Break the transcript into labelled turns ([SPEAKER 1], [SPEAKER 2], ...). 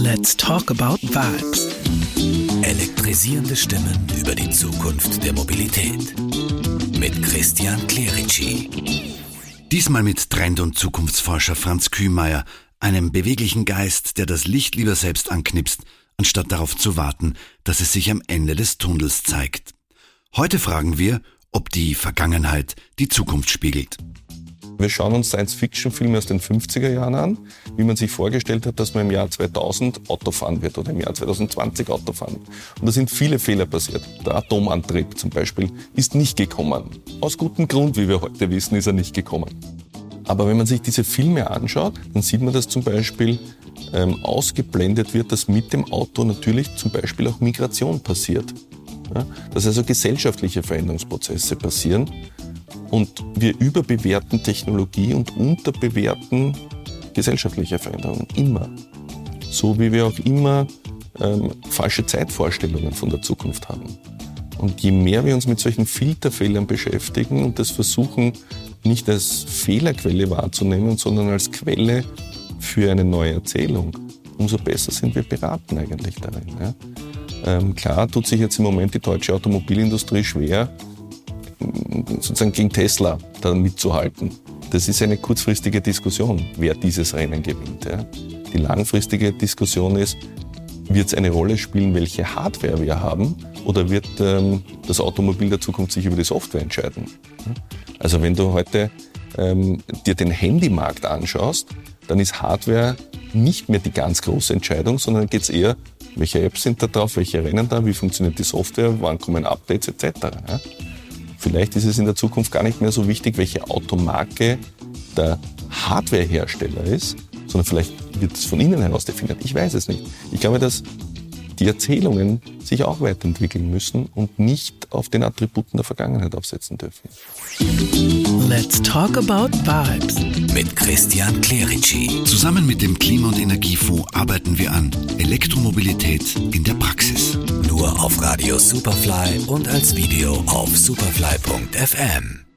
[SPEAKER 1] Let's talk about vibes.
[SPEAKER 2] Elektrisierende Stimmen über die Zukunft der Mobilität. Mit Christian Clerici.
[SPEAKER 3] Diesmal mit Trend- und Zukunftsforscher Franz Kühmeier, einem beweglichen Geist, der das Licht lieber selbst anknipst, anstatt darauf zu warten, dass es sich am Ende des Tunnels zeigt. Heute fragen wir, ob die Vergangenheit die Zukunft spiegelt.
[SPEAKER 4] Wir schauen uns Science-Fiction-Filme aus den 50er Jahren an, wie man sich vorgestellt hat, dass man im Jahr 2000 Auto fahren wird oder im Jahr 2020 Auto fahren wird. Und da sind viele Fehler passiert. Der Atomantrieb zum Beispiel ist nicht gekommen. Aus gutem Grund, wie wir heute wissen, ist er nicht gekommen. Aber wenn man sich diese Filme anschaut, dann sieht man, dass zum Beispiel ähm, ausgeblendet wird, dass mit dem Auto natürlich zum Beispiel auch Migration passiert. Ja? Dass also gesellschaftliche Veränderungsprozesse passieren und wir überbewerten Technologie und unterbewerten gesellschaftliche Veränderungen. Immer. So wie wir auch immer ähm, falsche Zeitvorstellungen von der Zukunft haben. Und je mehr wir uns mit solchen Filterfehlern beschäftigen und das versuchen, nicht als Fehlerquelle wahrzunehmen, sondern als Quelle für eine neue Erzählung, umso besser sind wir beraten eigentlich darin. Ja? Ähm, klar tut sich jetzt im Moment die deutsche Automobilindustrie schwer, sozusagen gegen Tesla da mitzuhalten. Das ist eine kurzfristige Diskussion, wer dieses Rennen gewinnt. Ja. Die langfristige Diskussion ist, wird es eine Rolle spielen, welche Hardware wir haben, oder wird ähm, das Automobil der Zukunft sich über die Software entscheiden? Also wenn du heute ähm, dir den Handymarkt anschaust, dann ist Hardware nicht mehr die ganz große Entscheidung, sondern geht es eher, welche Apps sind da drauf, welche rennen da, wie funktioniert die Software, wann kommen Updates etc. Ja? Vielleicht ist es in der Zukunft gar nicht mehr so wichtig, welche Automarke der Hardwarehersteller ist, sondern vielleicht wird es von innen heraus definiert. Ich weiß es nicht. Ich glaube, dass die Erzählungen sich auch weiterentwickeln müssen und nicht auf den Attributen der Vergangenheit aufsetzen dürfen.
[SPEAKER 1] Let's talk about vibes.
[SPEAKER 2] Mit Christian Clerici.
[SPEAKER 3] Zusammen mit dem Klima- und Energiefonds arbeiten wir an Elektromobilität in der Praxis.
[SPEAKER 2] Nur auf Radio Superfly und als Video auf superfly.fm.